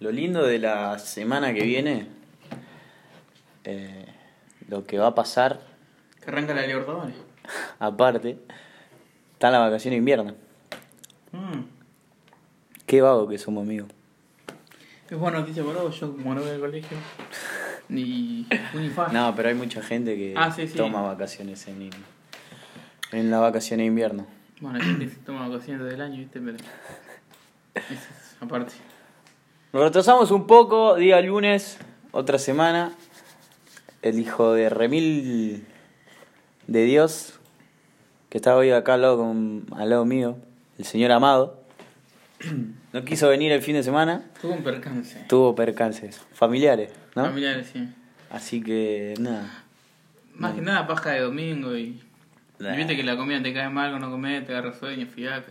Lo lindo de la semana que viene, eh, lo que va a pasar, Que arranca la Libertadores. aparte, está la vacación de invierno. Mm. Qué vago que somos amigos. Es buena noticia para vos, yo como no voy al colegio. Ni ni. No, pero hay mucha gente que Ah, sí, sí. toma vacaciones en, en la vacación de invierno. Bueno, hay gente que se toma vacaciones del año, ¿viste? Pero. Es aparte. Nos retrasamos un poco, día lunes, otra semana. El hijo de Remil de Dios, que está hoy acá al lado, con, al lado mío, el señor Amado, no quiso venir el fin de semana, Tuvo un percance. tuvo percances familiares, ¿no? Familiares, sí. Así que nada. Más que nada paja de domingo y. Nah. y viste que la comida te cae mal cuando comes, te agarra sueño, fiaca.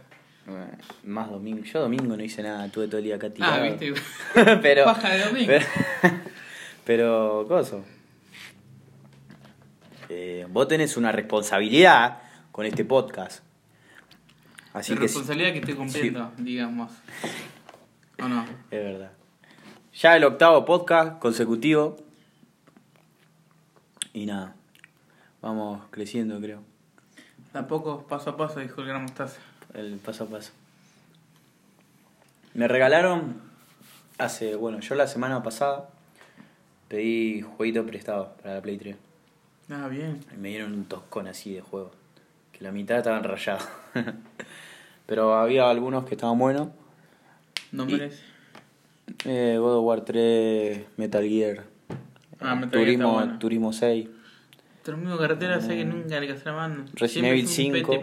Más domingo. Yo domingo no hice nada, tuve todo el día acá tirado. Ah, viste. pero, Paja de domingo. Pero, pero coso. Eh, vos tenés una responsabilidad con este podcast. Así la que responsabilidad que estoy cumpliendo, digamos. ¿O no? es verdad. Ya el octavo podcast consecutivo. Y nada. Vamos creciendo, creo. De a poco, paso a paso, dijo el gran mostaza. El paso a paso. Me regalaron hace, bueno, yo la semana pasada pedí jueguito prestado para la Play 3. Ah, bien. Y me dieron un toscón así de juego. Que la mitad estaban rayados. Pero había algunos que estaban buenos. Nombres. Eh, God of War 3, Metal Gear. Ah, eh, Metal Gear Turismo, está bueno. Turismo 6. Termino carretera, sé que nunca le la mano. Resident Evil fui un 5.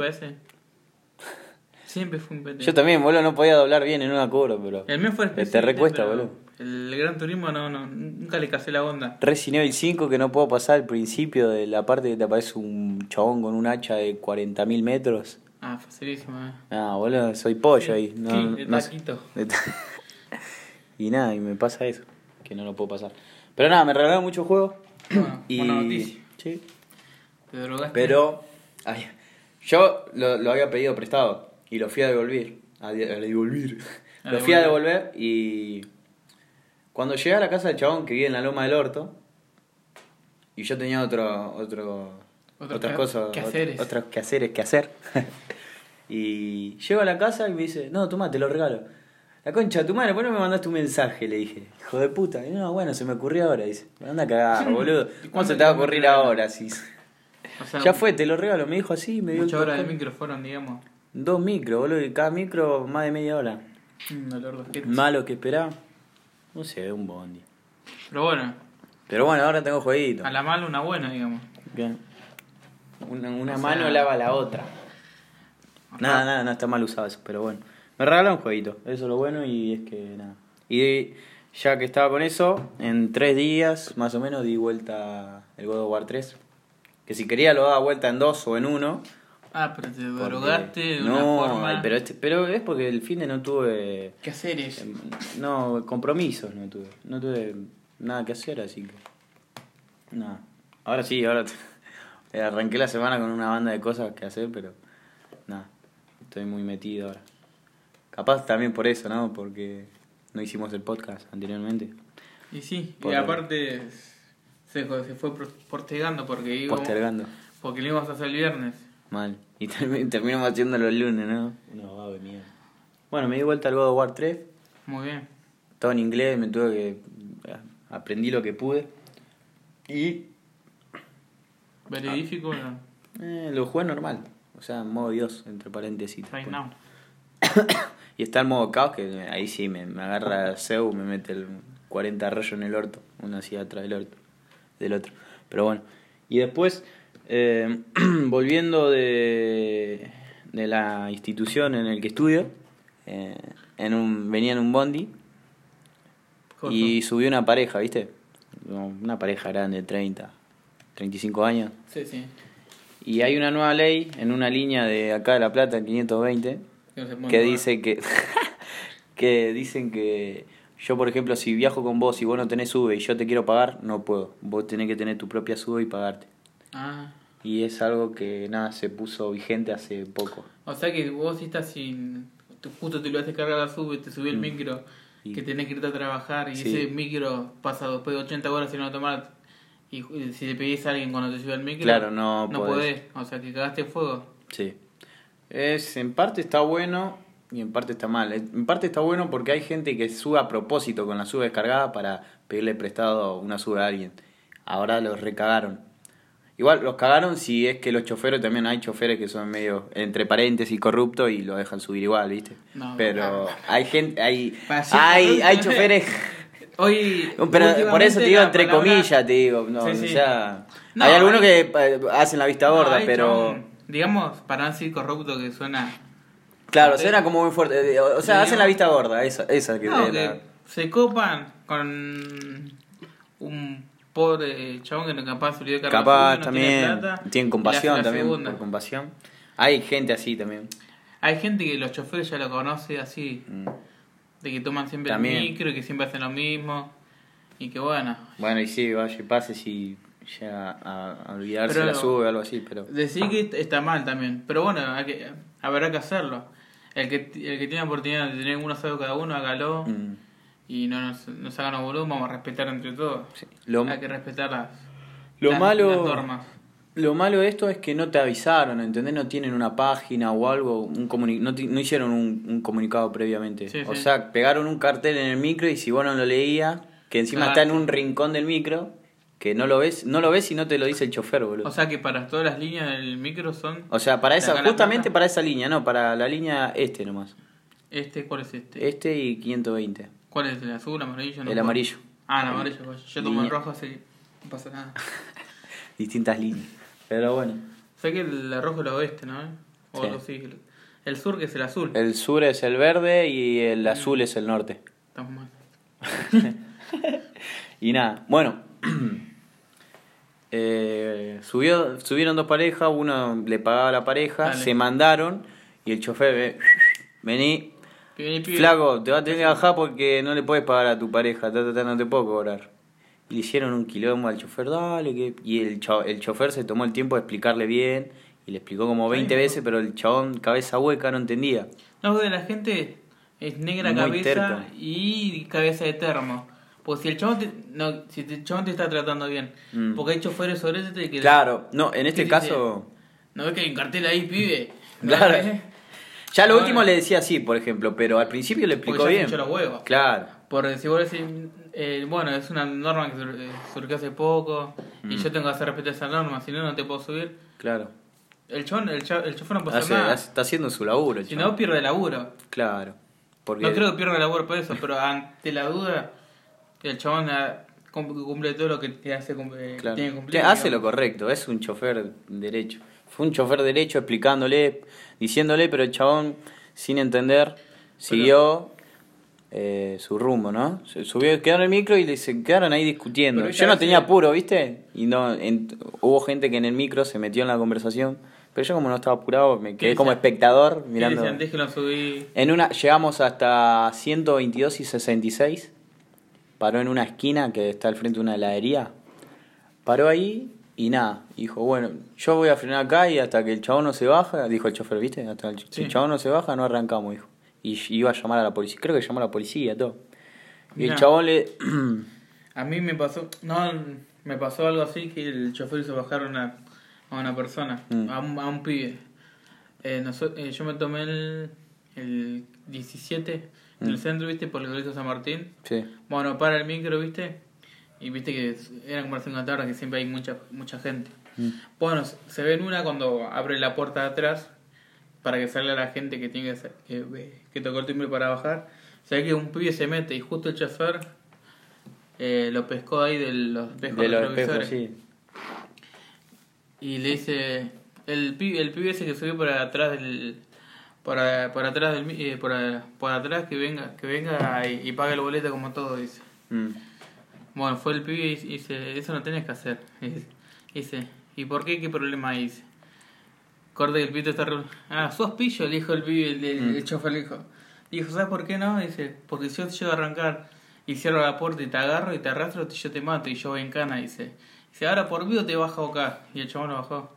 Siempre fui un pete. Yo también, boludo, no podía doblar bien en una curva, pero. El mío fue el Te especial, recuesta, boludo. El Gran Turismo no, no, nunca le casé la onda. Resident Evil 5 que no puedo pasar al principio de la parte que te aparece un chabón con un hacha de 40.000 metros. Ah, facilísimo, eh. Ah, boludo, soy pollo ahí. No, Sí, de no taquito. De ta- y nada, y me pasa eso, que no lo puedo pasar. Pero nada, me regalaron muchos juegos. Bueno, y... buena noticia. Sí. Te drogaste. Pero ay, yo lo, lo había pedido prestado y lo fui a devolver. A, de- a devolver. A lo fui a devolver. y cuando llegué a la casa del chabón que vive en la loma del orto y yo tenía otro otro Otros otras cosas quehaceres. ot- otros quehaceres que hacer y llego a la casa y me dice no toma te lo regalo la concha tu madre ¿por qué no me mandaste un mensaje? Le dije, hijo de puta. Y no, bueno, se me ocurrió ahora. Dice, me anda a cagar, boludo. ¿Cómo ¿Cuánto se te va a ocurrir ahora? Sí. O sea, Ya fue, te lo regalo, me dijo así, me dio Muchas horas de fueron, digamos. Dos micros, boludo, y cada micro más de media hora. Un dolor de. Malo que esperaba. No sé, un bondi. Pero bueno, Pero bueno, ahora tengo jueguito. a la mala una buena, digamos. Bien. Una, una O sea- mano lava la otra. Nada, nada, no está mal usado eso, pero bueno. Me regalaron un jueguito, eso es lo bueno y es que nada. Y de- ya que estaba con eso, en tres días más o menos di vuelta el God of War 3. Que si quería lo daba vuelta en dos o en uno. Ah, pero te drogaste de no, una forma. pero, este, pero es porque el fin de no tuve... ¿Qué hacer es? Em, No, compromisos no tuve. No tuve nada que hacer, así que. Nada. Ahora sí, ahora. t- Arranqué la semana con una banda de cosas que hacer, pero. Nada. Estoy muy metido ahora. Capaz también por eso, ¿no? Porque no hicimos el podcast anteriormente. Y sí, Por- y aparte se, se fue postergando porque íbamos, Postergando. porque lo íbamos a hacer el viernes. Mal. Y termi- terminamos haciendo los lunes, ¿no? No, va a venir. Bueno, me di vuelta al God of War 3. Muy bien. Todo en inglés, me tuve que. eh, Aprendí lo que pude. Y Veredífico, no. Eh, lo jugué normal. O sea, en modo Dios, entre paréntesis. Right now. Y está el modo caos, que ahí sí me, me agarra Zeus, me mete el 40 rayos en el orto. Uno así atrás del orto. Del otro. Pero bueno. Y después, eh, volviendo de, de la institución en el que estudio, eh, en un, venía en un bondi y subió una pareja, ¿viste? Una pareja grande, 30, 35 años. Sí, sí. Y hay una nueva ley en una línea de acá de La Plata, en 520, Que, no que dice que, que dicen que yo, por ejemplo, si viajo con vos y vos no tenés sube y yo te quiero pagar, no puedo. Vos tenés que tener tu propia sube y pagarte. Ah, Y es algo que nada se puso vigente hace poco. o sea que vos si estás sin. tú justo te lo haces cargar la sub y te subí el Mm. micro Y- que tenés que irte a trabajar y Sí. ese micro pasa después de 80 horas sin no tomar y y si le pedís a alguien cuando te sube el micro, Claro, no no podés. podés. O sea, que cagaste fuego. Sí. Es, en parte está bueno y en parte está mal. En parte está bueno porque hay gente que sube a propósito con la sube descargada para pedirle prestado una sube a alguien. Ahora los recagaron. Igual los cagaron si es que los choferes también hay choferes que son medio entre paréntesis corruptos y lo dejan subir igual, ¿viste? No, Pero hay gente, hay hay, hay choferes Hoy. pero por eso te digo entre palabra- comillas, te digo, no, Sí, o sea, No, hay algunos hay- que eh, hacen la vista gorda, pero digamos, para no decir corrupto que suena. Claro, suena como muy fuerte. eh, O sea, hacen la vista gorda, esa, esa que No, que la- se copan con un pobre chabón que no capaz se olvidó de cargar Capaz no tiene también. Tienen y compasión la también. Por compasión. Hay gente así también. Hay gente que los choferes ya lo conoce así, Mm. de que toman siempre También. el micro y que siempre hacen lo mismo. Y que bueno, Bueno, y sí, vaya y pase si llega a, a olvidarse Pero- la sube o algo así, pero. decir que est- está mal también. Pero bueno, hay que, habrá que hacerlo. El que, el que tiene oportunidad de tener uno solo cada uno, hágalo. mm, Y no nos, nos hagan los boludos, vamos a respetar entre todos. sí. Lo, Hay que respetar las, lo las- malo. las normas. Lo malo de esto es que no te avisaron, ¿entendés? No tienen una página o algo, un comuni- no, no hicieron un, un comunicado previamente. Sí, o sí. sea, pegaron un cartel en el micro y si vos no lo leías, que encima está en un rincón del micro, que no lo ves, no lo ves y no te lo dice el chofer, boludo. O sea que para todas las líneas del micro son. O sea, para ¿De esa, justamente para esa línea, no, para la línea este nomás. Este, ¿cuál es este? Este y 520. ¿Cuál es? ¿El azul, amarillo? No el amarillo. Ah, el amarillo. pues. Yo tomo el rojo así. No pasa nada. Distintas líneas. Pero bueno. sé que el rojo es el oeste, ¿no? O Sí. así. El sur que es el azul. El sur es el verde y el azul es el norte. Estamos mal. Y nada, bueno. eh, subió, subieron dos parejas, uno le pagaba a la pareja, Dale. se mandaron y el chofer, eh, vení, Flaco, te va a tener que bajar porque no le puedes pagar a tu pareja, ta, ta, ta, no te puedo cobrar. Y le hicieron un quilombo al chofer, dale, que... y el, cho- el chofer se tomó el tiempo de explicarle bien y le explicó como 20 Sí. veces, pero el chabón cabeza hueca no entendía. No, porque la gente es negra Muy cabeza terca. y cabeza de termo. Pues si el chabón te, no, si el chabón te está tratando bien. Mm. Porque hay choferes sobre ese que... Claro, no, en este ¿Qué caso... ¿No ves que hay un cartel ahí, pibe? ¿No Claro. Ya lo último le decía así, por ejemplo, pero al principio le explicó Porque ya se bien. hinchó los huevos. Claro. Porque si vos decís, eh, bueno, es una norma que sur- eh, surgió hace poco y Mm. yo tengo que hacer respetar esa norma, si no, no te puedo subir. Claro. El chabón, el, cha- el chofer no puede hacer Hace- nada. está haciendo su laburo, el Si no, pierde laburo. Claro. Porque No creo que pierda laburo por eso, pero ante la duda, el chabón cum- cumple todo lo que hace cum- eh, claro. tiene que cumplir. Hace lo correcto, es un chofer derecho. Fue un chofer derecho explicándole, diciéndole, pero el chabón, sin entender, siguió eh, su rumbo, ¿no? Se subió, quedaron en el micro y se quedaron ahí discutiendo. Yo no tenía apuro, ¿viste? Y no en- hubo gente que en el micro se metió en la conversación, pero yo como no estaba apurado, me quedé ¿Qué como espectador mirando. decían. En una llegamos hasta 122 y 66. Paró en una esquina que está al frente de una heladería. Paró ahí y nada. Dijo, bueno, yo voy a frenar acá y hasta que el chabón no se baja, dijo el chofer, ¿viste? Hasta el, ch- si Sí. el chabón no se baja, no arrancamos, dijo. Y iba a llamar a la policía. Creo que llamó a la policía, todo. Y el chabón le... A mí me pasó, no, me pasó algo así que el chofer hizo bajar a una, a una persona, Mm. a, un, a un pibe. Eh, noso- eh, yo me tomé el, el 17 en el Mm. centro, viste, por el colegio San Martín. sí. Bueno, para el micro, viste, y viste que es- era como las 5 de la tarde, que siempre hay mucha, mucha gente. Mm. Bueno, se- ve en una cuando abre la puerta de atrás para que salga la gente que tiene que, que, que tocó el timbre para bajar. Se ve que un pibe se mete y justo el chofer eh, lo pescó ahí de los espejos De los retrovisores. espejos, sí. Y le dice, el pibe, el pibe ese que subió por atrás del... Por, a- por atrás del eh, por, a- por atrás que venga que venga y, y pague el boleto como todo dice Mm. Bueno, fue el pibe y dice, eso no tenés que hacer. Dice, ¿y por qué? ¿Qué problema hay? Dice, corte que el pito está... re- Ah, sos pillo, le dijo el pibe, el, el, Mm. el chofer le dijo. Dijo, ¿sabes por qué no? Dice, porque si yo te llego a arrancar y cierro la puerta y te agarro y te arrastro, yo te mato y yo voy en cana, dice. Dice, ahora por vivo te bajo acá. Y el chabón lo bajó.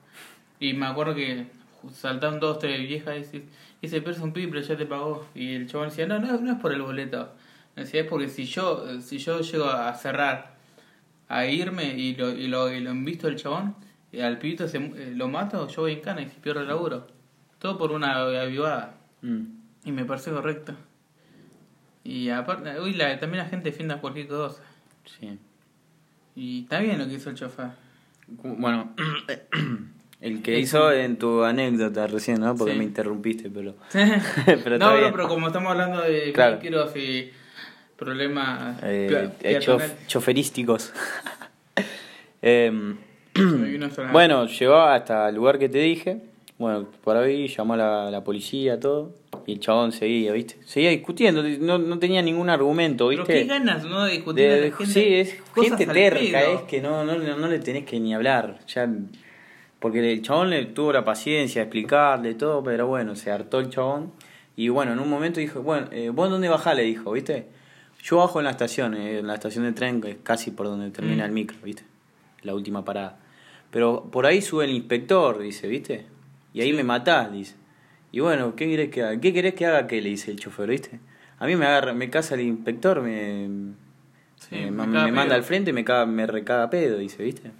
Y me acuerdo que saltaron dos, tres viejas y dice, dice, pero es un pibe, pero ya te pagó. Y el chabón decía, no, no, no es por el boleto. Es porque si yo, si yo llego a cerrar, a irme y lo, y lo, y lo invisto el chabón, y al pibito se, eh, lo mato, yo voy en cana y se pierdo el laburo. Todo por una avivada. Mm. Y me parece correcto. Y aparte, uy, la, también la gente defiende a cualquier cosa. Sí. Y está bien lo que hizo el chofer. Bueno, el que hizo en tu anécdota recién, ¿no? Porque Sí. me interrumpiste, pero... no, no, pero como estamos hablando de Claro. y problemas Eh, eh, chof- choferísticos. Em, bueno, llegó hasta el lugar que te dije. Bueno, por ahí llamó a la, la policía, todo. Y el chabón seguía, ¿viste? Seguía discutiendo, no, no tenía ningún argumento, Pero ¿viste? qué ganas, ¿no? De discutir De- de- gente. sí, es gente terca, es que no, no, no le tenés que ni hablar. Ya, porque el chabón le tuvo la paciencia de explicarle todo, pero bueno, se hartó el chabón. Y bueno, en un momento dijo, bueno, eh, ¿vos dónde bajás? Le dijo, ¿viste? Yo bajo en la estación, eh, en la estación de tren, que es casi por donde termina Mm. el micro, ¿viste? La última parada. Pero por ahí sube el inspector, dice, ¿viste? Y ahí me matás, dice. Y bueno, ¿qué querés que haga? ¿Qué querés que haga? ¿Qué le dice el chofer, viste? A mí me agarra, me casa el inspector, me, Sí, me, manda al frente, me, caga, me recaga pedo, dice, ¿viste?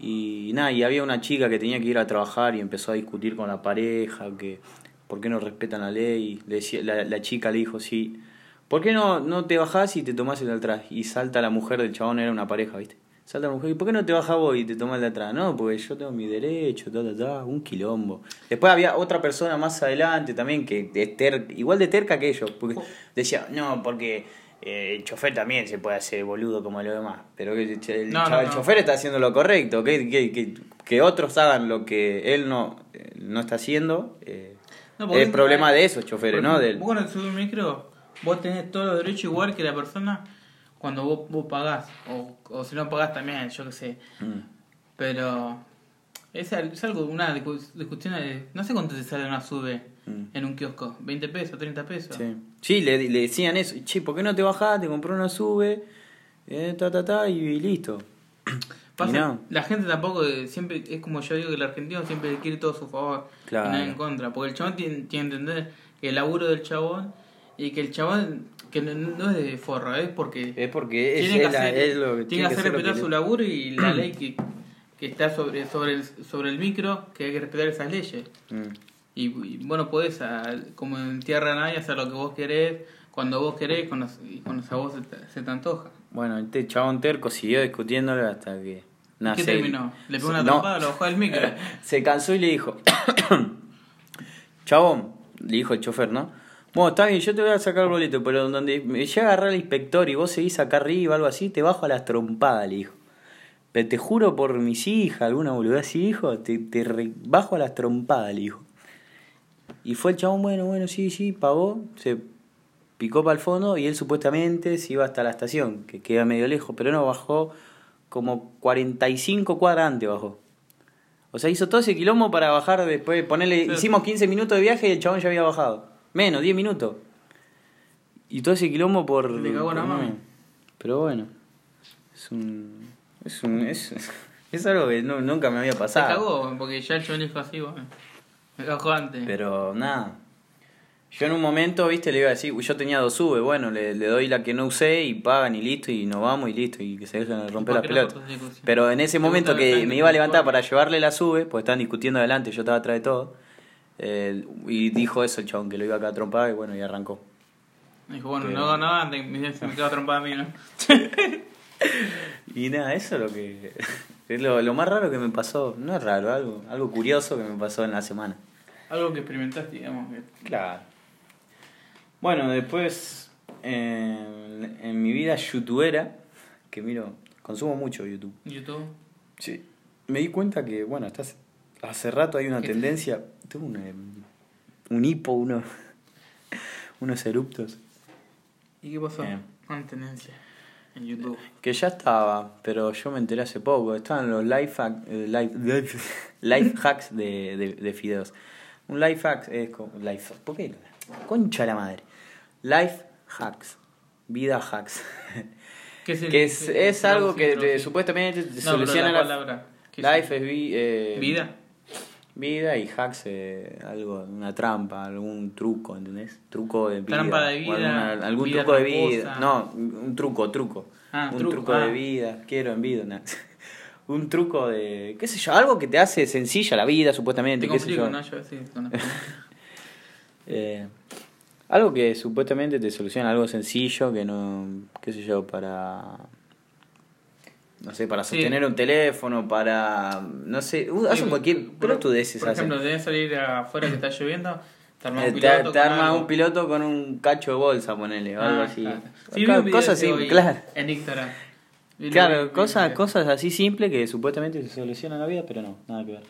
Y nada, y había una chica que tenía que ir a trabajar y empezó a discutir con la pareja, que por qué no respetan la ley. Le decía, la, la chica le dijo, sí, ¿por qué no, no te bajás y te tomás el de atrás? Y salta la mujer del chabón, era una pareja, ¿viste? Salta la mujer, ¿y por qué no te bajás vos y te tomás el de atrás? No, porque yo tengo mi derecho, ta, ta, ta, un quilombo. Después había otra persona más adelante también que es ter- igual de terca que ellos, porque decía, no, porque eh, el chofer también se puede hacer boludo como los demás, pero que el, el No, no, chaval- el chofer está haciendo lo correcto, que, que, que, que otros hagan lo que él no, eh, no está haciendo, eh, es problema de esos choferes, ¿no? Del, Vos cuando un micro, vos tenés todos los derechos igual que la persona cuando vos, vos pagás. O, o si no pagás también, yo qué sé. Mm. Pero es, es algo, una discu- discusión de... No sé cuánto te sale una sube Mm. en un kiosco. ¿20 pesos? ¿30 pesos? Sí, sí le, le decían eso. Che, ¿por qué no te bajás? Te compré una sube, eh, ta, ta, ta, y listo. Pasa- Y no. La gente tampoco eh, siempre, es como yo digo que el argentino siempre quiere todo a su favor Claro. y nada en contra. Porque el chabón tiene, tiene que entender que el laburo del chabón y que el chabón que no, no es de forro, es porque Es porque es, tiene que la- hacer, es lo tiene que hacer respetar su laburo y la ley que, que está sobre, sobre, el, sobre el micro, que hay que respetar esas leyes. Mm. Y, y bueno, podés, a- como en tierra nadie, hacer lo que vos querés, cuando vos querés, cuando, y cuando a vos se te, se te antoja. Bueno, este chabón terco siguió discutiéndolo hasta que... nada, ¿Qué se- terminó? ¿Le pegó una no, trompada? ¿Lo bajó del micro? Se cansó y le dijo, chabón, le dijo el chofer, ¿no? Bueno, está bien, yo te voy a sacar el boleto, pero donde me llega a agarrar el inspector y vos seguís acá arriba, algo así, te bajo a las trompadas, le dijo. Pero te juro por mis hijas, alguna boludez así, hijo, te, te re- bajo a las trompadas, le dijo. Y fue el chabón, bueno, bueno, sí, sí, pagó, se picó para el fondo y él supuestamente se iba hasta la estación, que queda medio lejos, pero no, bajó como 45 cuadras antes, bajó. O sea, hizo todo ese quilombo para bajar después, ponerle, Sí. hicimos 15 minutos de viaje y el chabón ya había bajado. Menos, 10 minutos. Y todo ese quilombo por... Le cagó la mami. Pero bueno, es un... Es un... Es, es algo que no- nunca me había Se pasado. cagó, porque ya el chabón dijo así, bueno. Me cagó antes. Pero nada. Yo en un momento, viste, le iba a decir, yo tenía dos sube, bueno, le, le doy la que no usé y pagan y listo, y nos vamos y listo, y que se dejen de romper las ¿Por qué no pelotas. discusión? Pero en ese ¿Te momento que me iba a levantar para llevarle la sube, pues estaban discutiendo adelante, yo estaba atrás de todo, eh, y dijo eso el chabón, que lo iba acá a trompar, y bueno, y arrancó. Dijo, bueno, Pero- no antes, me- se me quedó trompada a mí, ¿no? Y nada, eso es lo que... Es lo, lo más raro que me pasó, no es raro, algo, algo curioso que me pasó en la semana. Algo que experimentaste, digamos. que- Claro. Bueno, después en, en mi vida youtubera, que miro, consumo mucho YouTube. YouTube. Sí. Me di cuenta que, bueno, hasta hace, rato hay una tendencia. Tuve un, eh, un hipo, uno, unos eruptos. ¿Y qué pasó? Eh. Una tendencia en YouTube. Que ya estaba, pero yo me enteré hace poco. Estaban los life, hack- eh, life, life, life hacks de, de, de fideos. Un life hack es como. Life, ¿Por qué? Concha la madre. Life hacks. Vida hacks. ¿Qué es, el- que es, es algo que te- supuestamente te No, soluciona la la. palabra. ¿Qué Life es vi- eh, ¿Vida? Vida y hacks, eh, algo, una trampa, algún truco, ¿entendés? Truco de vida. Trampa de vida, alguna- algún vida truco de vida. No, un truco, truco. Ah, un truco, truco ah. de vida. Quiero en vida. un truco de, qué sé yo, algo que te hace sencilla la vida, supuestamente, Te qué sé complico, yo. ¿no? Yo sí. Eh, algo que supuestamente te soluciona algo sencillo que no, qué sé yo, para no sé, para Sí. sostener un teléfono, para no sé, uh, hacen Sí, cualquier por- pelotudeces Por hacen. ejemplo, que salir afuera que está lloviendo, te armás Eh, un piloto. te arma un piloto con un cacho de bolsa, ponele, o algo Ah, así. claro. Sí, cosas así, claro. En Instagram. Claro, cosas, cosas así simples que supuestamente se solucionan la vida, pero no, nada que ver.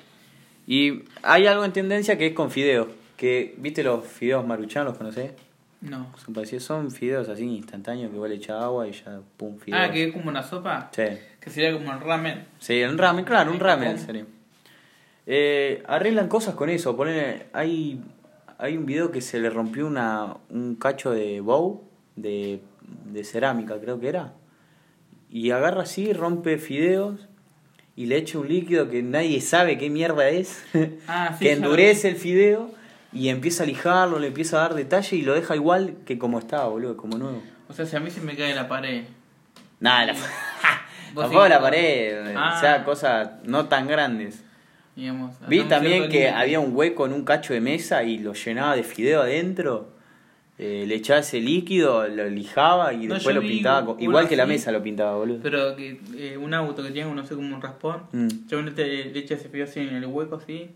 Y hay algo en tendencia que es con fideos, que, ¿viste los fideos maruchan, los conocés? No. Son son fideos así instantáneos que vos le echás agua y ya, pum, fideos. Ah, que es como una sopa. Sí, Que sería como el ramen. sí, un ramen, claro, un ramen ¿Cómo? sería. Eh, arreglan cosas con eso, ponen, hay, hay un video que se le rompió una, un cacho de bow, de, de cerámica creo que era, y agarra así, rompe fideos y le echa un líquido que nadie sabe qué mierda es, Ah, sí, que endurece el fideo y empieza a lijarlo, le empieza a dar detalle y lo deja igual que como estaba, boludo, como nuevo. O sea, si a mí se me cae la pared. Nada, la, tampoco sí- la pared, Ah. o sea, cosas no tan grandes. Digamos, Vi también que había un hueco en un cacho de mesa y lo llenaba de fideo adentro. eh, le echaba ese líquido, lo lijaba y No, después lo pintaba. con- igual que la así, mesa lo pintaba, boludo. Pero que eh, un auto que tiene, no sé, como un raspón. Mm. Yo le, le echa ese fideo así en el hueco así.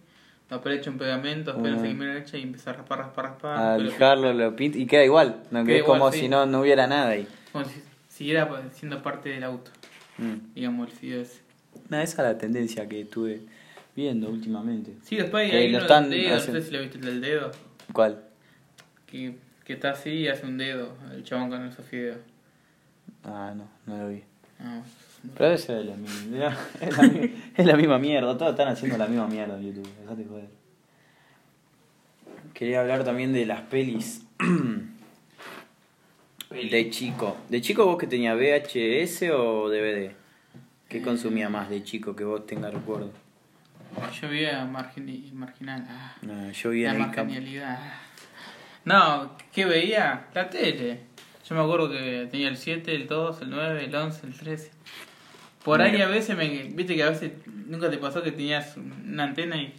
Después le echa un pegamento, después Ah. no sé qué mierda le echa y empieza a raspar, raspar, raspar. A lijarlo, lo pinta y queda igual. ¿no? Que es como sí. si no, no hubiera nada ahí. Como si siguiera pues, siendo parte del auto. Mm. Digamos, el fideo ese. Nada, esa es la tendencia que estuve viendo últimamente. Sí, después Que hay lo uno están del dedo, no sé si lo viste el del dedo. ¿Cuál? Que, que está así y hace un dedo, el chabón con esos fideos. Ah, no, no lo vi. Ah, Pero debe ser la misma, es la, es la misma mierda, todos están haciendo la misma mierda en YouTube, dejate joder. Quería hablar también de las pelis de chico. ¿De chico vos que tenías VHS o DVD? ¿Qué consumía más de chico que vos tengas recuerdo? Yo vi a margin- marginal. Ah, No, yo vi la marginalidad. No, ¿qué veía? La tele. Yo me acuerdo que tenía el 7, el 2, el 9, el 11, el 13. Por ahí Mira. a veces me. Viste que a veces nunca te pasó que tenías una antena y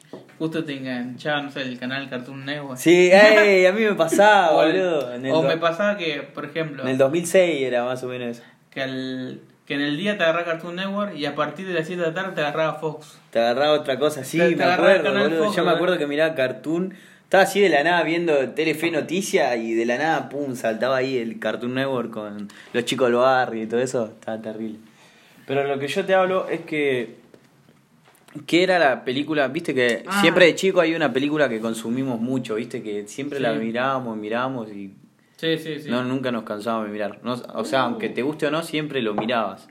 justo te enganchaba, no sé, el canal Cartoon Network. Sí, ey, a mí me pasaba, el- boludo. En el, o me pasaba que, por ejemplo, en el 2006 era más o menos eso. que, al- que en el día te agarraba Cartoon Network y a partir de las 7 de la tarde te agarraba Fox. Te agarraba otra cosa, sí, Te- te me el acuerdo, boludo. Fox, Yo me acuerdo que miraba Cartoon. Estaba así de la nada viendo Telefe Noticia y de la nada, pum, saltaba ahí el Cartoon Network con los chicos del barrio y todo eso. Estaba terrible. Pero lo que yo te hablo es que. ¿Qué era la película? Viste que Ah. siempre de chico hay una película que consumimos mucho, viste que siempre la mirábamos, mirábamos y Sí, sí, sí. no, nunca nos cansábamos de mirar. No, o sea, aunque te guste o no, siempre lo mirabas.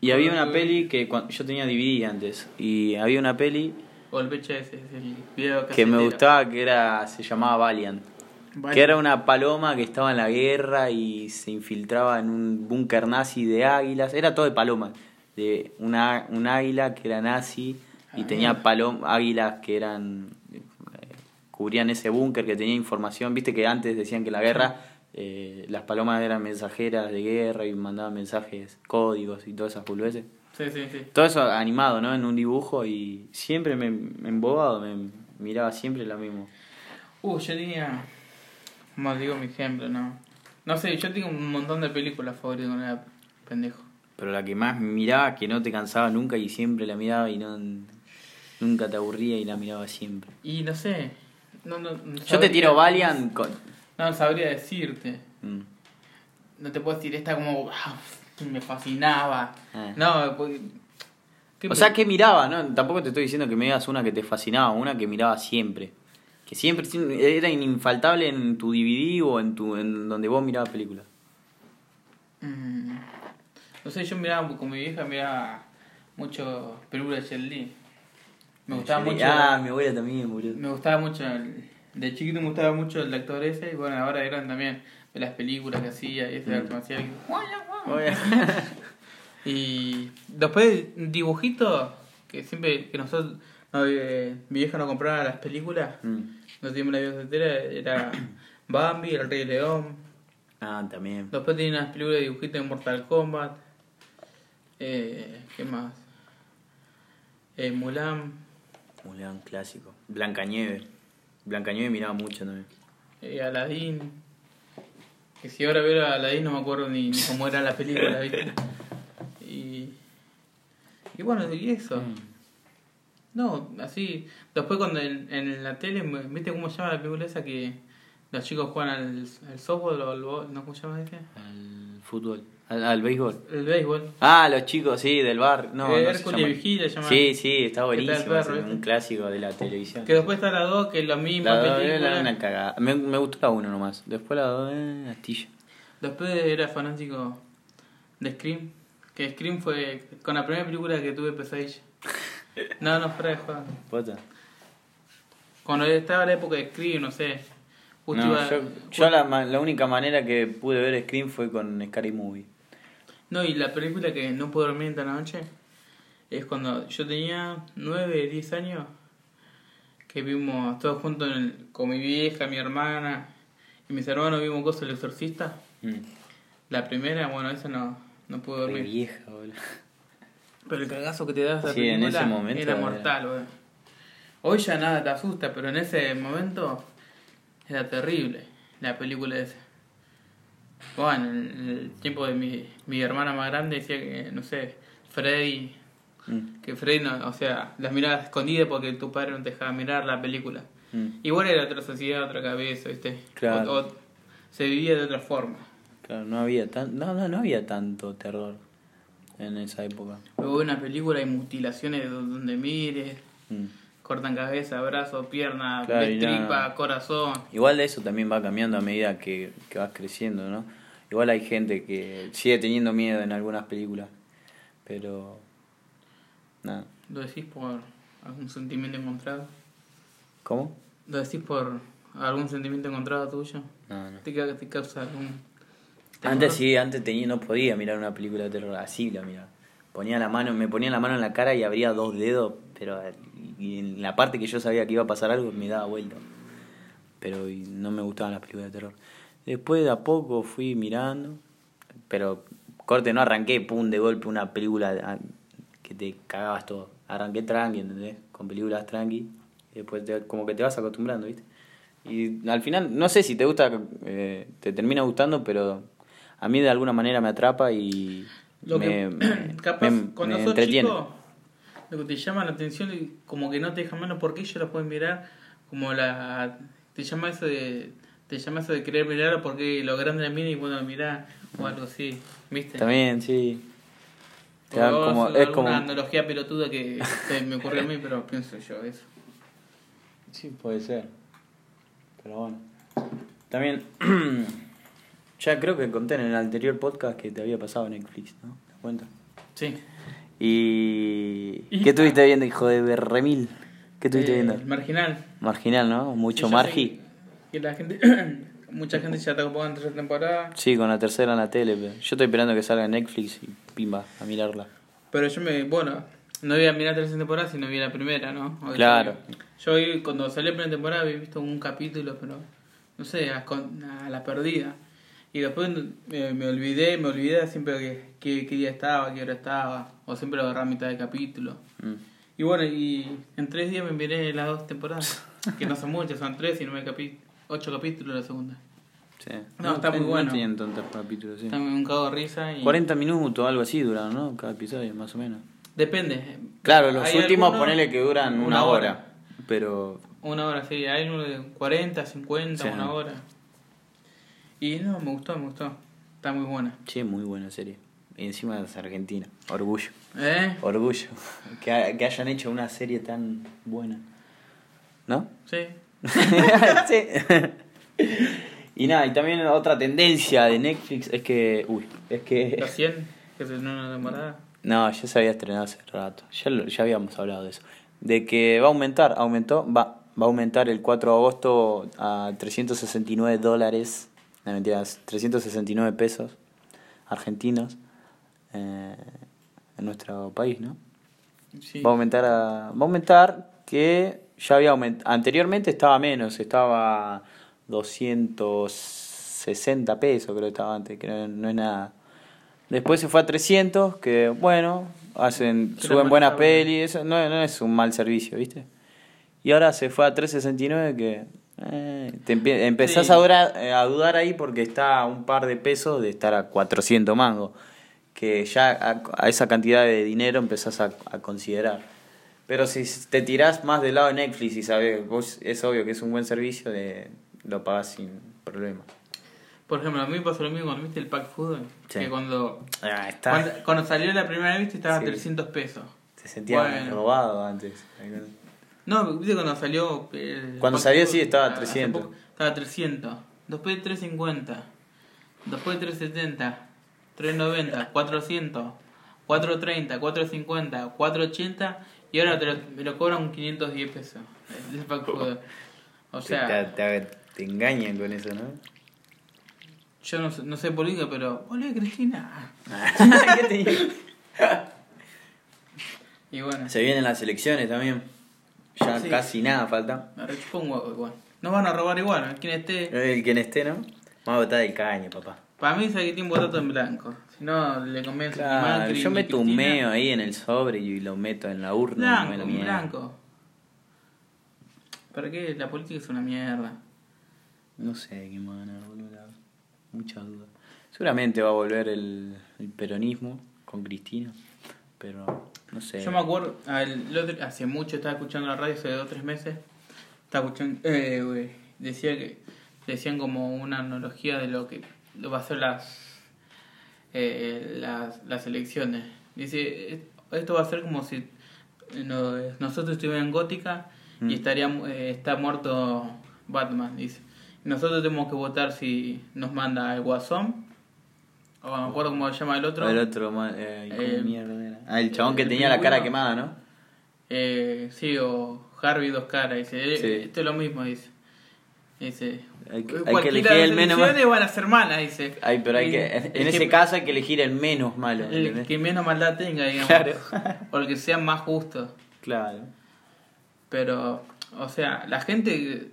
Y había una peli que cuan- yo tenía DVD antes. Y había una peli O el VHS, el video que me gustaba que era se llamaba Valiant. Vale. Que era una paloma que estaba en la guerra y se infiltraba en un búnker nazi de águilas. Era todo de palomas. De una, un águila que era nazi y Ah. tenía palom, águilas que eran. eh, cubrían ese búnker que tenía información. Viste que antes decían que en la guerra eh, las palomas eran mensajeras de guerra y mandaban mensajes, códigos y todas esas boludeces. Sí, sí, sí. Todo eso animado, ¿no? En un dibujo y siempre me, me embobado, me miraba siempre lo mismo. Uh, yo tenía. Como digo mi ejemplo, ¿no? No sé, yo tengo un montón de películas favoritas cuando era pendejo. Pero la que más miraba, que no te cansaba nunca y siempre la miraba y no nunca te aburría y la miraba siempre. Y no sé. No, no, no Yo te tiro Valiant con... No sabría decirte. Mm. No te puedo decir, esta como. me fascinaba. Ah. No, porque. ¿qué O sea, que miraba, ¿no? Tampoco te estoy diciendo que me digas una que te fascinaba, una que miraba siempre. Que siempre siempre era infaltable en tu DVD o en tu en donde vos mirabas películas. Mm, no sé, yo miraba con mi vieja, miraba mucho películas de Jet Li. Me gustaba mucho. Ah, mi abuela también, boludo. Me gustaba mucho. el- de chiquito me gustaba mucho el actor ese. Y bueno, ahora de grande también. De las películas que hacía y ese Mm. arte marcial. y-. Y después un dibujito que siempre que nosotros, No, eh, mi vieja no compraba las películas, Mm. no tiene la entera, era Bambi, El Rey León. Ah, también. Después tenía unas películas de dibujitos de Mortal Kombat. Eh, ¿Qué más? Eh, Mulan, Mulan clásico. Blancanieves. Blancanieves miraba mucho también. eh, Aladdin. Que si ahora veo a Aladdin no me acuerdo ni, ni cómo era la película, ¿viste? Y, y bueno, y eso. Mm. No, así. Después cuando en, en la tele, ¿viste cómo se llama la película esa que los chicos juegan al, al softball o al bo- ¿no? ¿Cómo se llama ese? Al fútbol. Al, al béisbol. El béisbol. Ah, los chicos, sí, del bar. No, Eh, no Hércules se llama. Sí, sí, está buenísimo. está perro, es un clásico de la televisión. Que después está la 2, que es la misma La dos película. era una cagada. Me, me gustó la uno nomás. Después la dos, eh, astilla. Después era fanático de Scream. Que Scream fue con la primera película que tuve pesadilla. No, no, fuera de juego. Pota. Cuando estaba la época de Scream, no sé. Justo No, iba- yo, yo la, la única manera que pude ver Scream fue con Scary Movie. No, y la película que no puedo dormir esta noche es cuando yo tenía 9, 10 años. Que vimos todos juntos en el- con mi vieja, mi hermana y mis hermanos vimos cosas del exorcista. Mm. La primera, bueno, esa no, no pude Re dormir. vieja, boludo. Pero el cagazo que te da esa Sí, en ese momento era mortal, weón. Hoy ya nada te asusta, pero en ese momento era terrible la película esa. Bueno, en el tiempo de mi, mi hermana más grande decía que, no sé, Freddy, Mm, que Freddy, no, o sea, las miraba escondidas porque tu padre no te dejaba mirar la película. mm. Igual era otra sociedad, otra cabeza, ¿viste? Claro. O- o se vivía de otra forma. Claro, no había, tan, no, no, no había tanto terror en esa época. Luego en una película hay mutilaciones de donde mires. Mm. Cortan cabeza, brazo, pierna, Claro, tripa, corazón. Igual de eso también va cambiando a medida que, que vas creciendo, ¿no? Igual hay gente que sigue teniendo miedo en algunas películas, pero nada. ¿Lo decís por algún sentimiento encontrado? ¿Cómo? ¿Lo decís por algún sentimiento encontrado tuyo? No, no. ¿Te, te causa algún... Antes sí, antes tenía, no podía mirar una película de terror, así la miraba. Ponía la mano, me ponía la mano en la cara y abría dos dedos, pero y en la parte que yo sabía que iba a pasar algo me daba vuelta. Pero y no me gustaban las películas de terror. Después de a poco fui mirando, pero corte, no arranqué, pum, de golpe una película ah, que te cagabas todo. Arranqué tranqui, ¿entendés? Con películas tranqui. Y después te- como que te vas acostumbrando, ¿viste? Y al final, no sé si te gusta, eh, te termina gustando, pero a mí de alguna manera me atrapa y Lo me, que, me- capaz, me- cuando me sos entretiene. chico, lo que te llama la atención y como que no te deja menos porque ellos la pueden mirar como la... Te llama eso de... Te llama eso de querer mirar porque lo grande la mira y bueno mirar o algo así, ¿viste? También, sí. Te como, es como... analogía pelotuda que se me ocurrió a mí, pero pienso yo eso. Sí, puede ser. Pero bueno. También, ya creo que conté en el anterior podcast que te había pasado Netflix, ¿no? ¿Te das cuenta? Sí. Y... Y- ¿Qué estuviste viendo, hijo de Berremil? ¿Qué estuviste Eh, viendo? marginal. Marginal, ¿no? Mucho margi. Que la gente, mucha gente ya está ocupada en tercera temporada. Sí, con la tercera en la tele. pero Yo estoy esperando que salga en Netflix y pimba, a mirarla. Pero yo me, bueno, no voy a mirar la tercera temporada, sino vi la primera, ¿no? Claro. Yo cuando salió la primera temporada había visto un capítulo, pero no sé, a, a la perdida. Y después eh, me olvidé, me olvidé siempre que, que, qué día estaba, qué hora estaba, o siempre lo agarraba a mitad de capítulo. Mm. Y bueno, y en tres días me miré las dos temporadas, que no son muchas, son tres y nueve capítulos, ocho capítulos la segunda. Sí. No, está muy bueno. No tenían tantos capítulos, sí. Está un cago de risa y... 40 minutos, algo así duran, ¿no? Cada episodio, más o menos. Depende. Claro, los últimos algunos- ponele que duran una, hora. Pero Una hora, sí. Hay uno de 40, 50, Sí. una hora. Y no, me gustó, me gustó. Está muy buena. Che, muy buena serie. Y encima es Argentina. Orgullo. ¿Eh? Orgullo. Que, ha- que hayan hecho una serie tan buena. ¿No? Sí. sí. y nada, y también otra tendencia de Netflix es que. Uy, es que. La 100, que se estrenó una temporada. No, ya se había estrenado hace rato. Ya, lo- ya habíamos hablado de eso. De que va a aumentar, aumentó, va, va a aumentar el 4 de agosto a 369 dólares. No, mentiras, 369 pesos argentinos eh, en nuestro país, ¿no? Sí. Va a aumentar, a- va a aumentar que ya había aumentado. Anteriormente estaba menos, estaba 260 pesos, creo que estaba antes, que no, no es nada. Después se fue a 300, que bueno, hacen Pero suben buenas pelis, eso no, no es un mal servicio, ¿viste? Y ahora se fue a 369 que eh, te empie- empezás Sí. a, dudar, eh, a dudar ahí porque está a un par de pesos de estar a 400 mangos. Que ya a, a esa cantidad de dinero empezás a, a considerar. Pero si te tirás más del lado de Netflix y sabes, vos es obvio que es un buen servicio, de, lo pagás sin problema. Por ejemplo, a mí me pasó lo mismo cuando viste el pack food. Sí. Que cuando, Ah, está. cuando, cuando salió la primera vez estaba a Sí. 300 pesos. Se sentía Bueno. robado antes. No, viste cuando salió. el Cuando salió, sí, estaba a hace 300. poco, Estaba a 300. Después 350. Después 370. 390. 400. 430. 450. 480. Y ahora te lo, me lo cobran 510 pesos. El pack. O sea, te, te- te engañan con eso, ¿no? yo no, sé- no sé política, pero. Hola, Cristina. ¿Qué te- Y bueno. Se vienen las elecciones también. Ya Sí. casi nada falta. Me un huevo igual. Nos van a robar igual, quien esté. El quien esté, ¿no? Vamos a votar del caño, papá. Para mí, sabe que tiene un voto en blanco. Si no, le convence Claro, Macri, yo ni meto un Cristina. meo ahí en el sobre y lo meto en la urna. y me Blanco, lo blanco. ¿Para qué? La política es una mierda. No sé qué van a boludo. Muchas dudas. Seguramente va a volver el, el peronismo con Cristina. Pero no sé. Yo me acuerdo, al- otro- hace mucho estaba escuchando la radio, hace dos o tres meses. Estaba escuchando, eh, decía que, decían como una analogía de lo que lo va a ser las, eh, las, las elecciones. Dice, "Eh, esto va a ser como si eh, no- nosotros estuviéramos en Gótica Mm. y estaría, mu- eh, está muerto Batman, dice. Nosotros tenemos que votar si nos manda el Guasón, o no me acuerdo cómo se llama el otro. El otro, eh, ¿cómo Eh, mierda era? Ah, el chabón que el tenía la cara quemada, ¿no? Eh, sí, o Harvey dos caras, dice. eh, Sí. Esto es lo mismo, dice. Dice. Hay que- hay que elegir el menos elecciones van a ser malas, dice. Ay, pero hay Y que, en ese que- caso hay que elegir el menos malo. El que menos maldad tenga, digamos. Claro. o el que sea más justo. Claro. Pero, o sea, la gente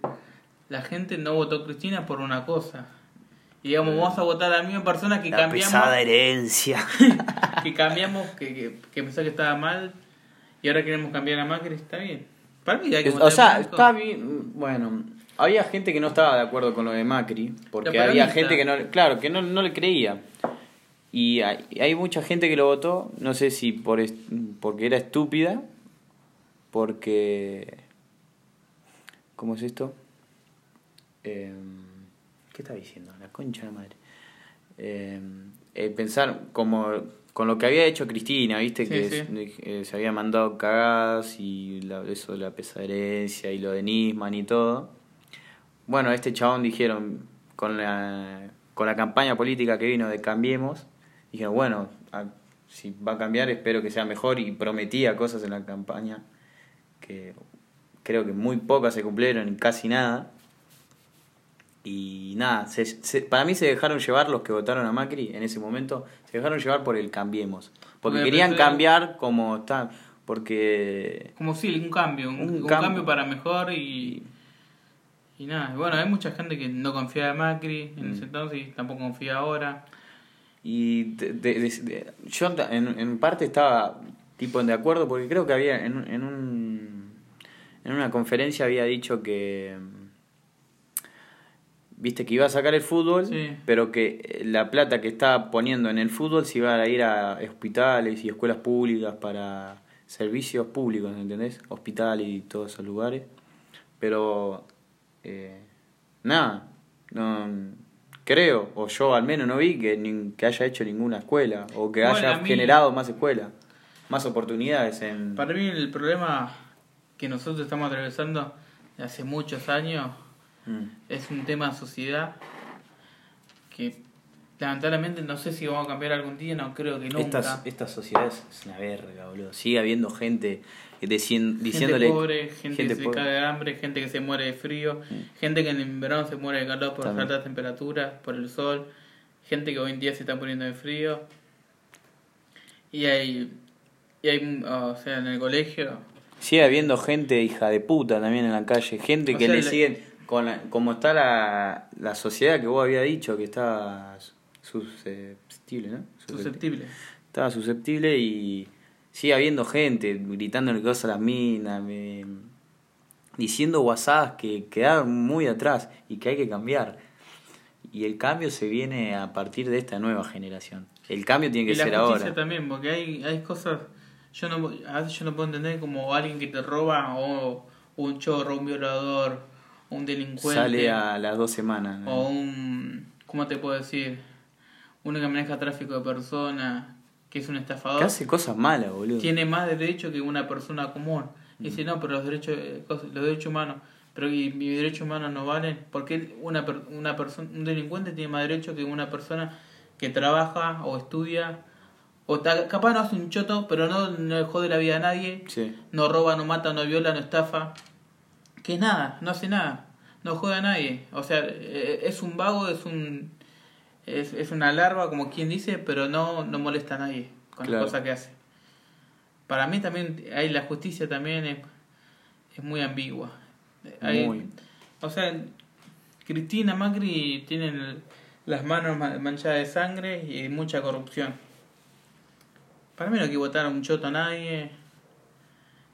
la gente no votó Cristina por una cosa. Y digamos, vamos a votar a la misma persona que La cambiamos. pesada herencia. Que cambiamos, que, que, que pensó que estaba mal. Y ahora queremos cambiar a Macri, está bien. Para mí hay que o sea, está bien. Bueno, había gente que no estaba de acuerdo con lo de Macri. Porque había gente que no. Claro, que no, no le creía. Y hay, hay mucha gente que lo votó. No sé si por est- porque era estúpida. Porque. ¿Cómo es esto? Em, ¿Qué está diciendo? La concha de la madre. Em, eh, pensar como con lo que había hecho Cristina, viste Sí, que sí. eh, se había mandado cagadas y la- eso de la pesaderencia y lo de Nisman y todo. Bueno, este chabón dijeron con la con la campaña política que vino de Cambiemos, dijeron, bueno, a- si va a cambiar espero que sea mejor y prometía cosas en la campaña que creo que muy pocas se cumplieron y casi nada. Y nada, se- se- para mí se dejaron llevar los que votaron a Macri en ese momento, se dejaron llevar por el cambiemos. Porque querían cambiar como está, porque... Como sí, un cambio, un, Un un cambio. cambio para mejor y, y nada. Bueno, hay mucha gente que no confía en Macri en Mm. ese entonces y tampoco confía ahora. Y de- de- yo en, en parte estaba tipo de acuerdo porque creo que había en, en, un, en una conferencia había dicho que viste que iba a sacar el fútbol Sí. pero que la plata que estaba poniendo en el fútbol se iba a ir a hospitales y escuelas públicas para servicios públicos ¿entendés? hospitales y todos esos lugares pero eh, nada no creo o yo al menos no vi que, que haya hecho ninguna escuela o que Bueno, haya mí- generado más escuelas más oportunidades en Para mí el problema que nosotros estamos atravesando hace muchos años Mm. es un tema de sociedad que lamentablemente no sé si vamos a cambiar algún día, no creo que nunca. esta, esta sociedad es, es una verga boludo sigue habiendo gente gente diciéndole pobre, gente, gente que se cae de hambre, gente que se muere de frío, gente que en verano se muere de calor por las altas temperaturas, por el sol, gente que hoy en día se está poniendo de frío. Y hay, y hay o sea, en el colegio Sigue habiendo gente hija de puta también en la calle, gente O que sea, le siguen, con la- como está la, la sociedad que vos habías dicho, que está susceptible, ¿no? Susceptible. Estaba susceptible y sigue habiendo gente gritándole cosas a las minas, me- diciendo whatsapps que quedaron muy atrás y que hay que cambiar. Y el cambio se viene a partir de esta nueva generación. El cambio tiene que y la ser justicia ahora. también, porque hay, hay cosas. Yo no, a veces yo no puedo entender como alguien que te roba o un chorro, un violador, un delincuente. Sale a las dos semanas. ¿no? O un. ¿Cómo te puedo decir? Uno que maneja tráfico de personas, que es un estafador. Que hace cosas malas, boludo. tiene más derecho que una persona común. Y Mm. dice, no, pero los derechos, eh, los derechos humanos, pero y mis derechos humanos no valen. Porque una, una persona, un delincuente tiene más derecho que una persona que trabaja o estudia. O ta- capaz no hace un choto, pero no, no jode la vida a nadie. Sí. No roba, no mata, no viola, no estafa. Que nada, no hace nada. No jode a nadie. O sea, eh, es un vago, es un... Es, es una larva, como quien dice, pero no, no molesta a nadie con Claro. las cosas que hace. Para mí también, hay la justicia también es, es muy ambigua. Hay- Muy. O sea, Cristina, Macri tienen las manos ma- manchadas de sangre y mucha corrupción. Para mí no hay que votar a un choto a nadie.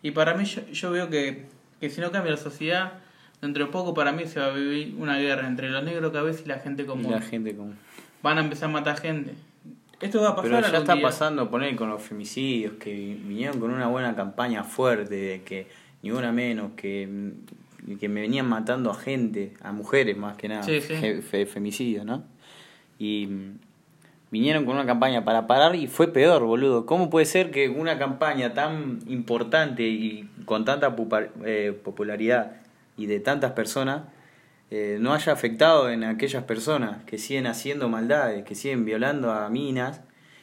Y para mí yo, yo veo que, que si no cambia la sociedad, dentro de poco para mí se va a vivir una guerra entre los negros cabezas y la gente común. la gente como... Van a empezar a matar gente. Esto va a pasar Pero ya está día. pasando, poner con los femicidios, que vinieron con una buena campaña fuerte, de que ni una menos, que, que me venían matando a gente, a mujeres más que nada, Sí, sí. femicidios, ¿no? Y vinieron con una campaña para parar y fue peor, boludo. ¿Cómo puede ser que una campaña tan importante y con tanta eh, popularidad y de tantas personas eh, no haya afectado en aquellas personas que siguen haciendo maldades, que siguen violando a minas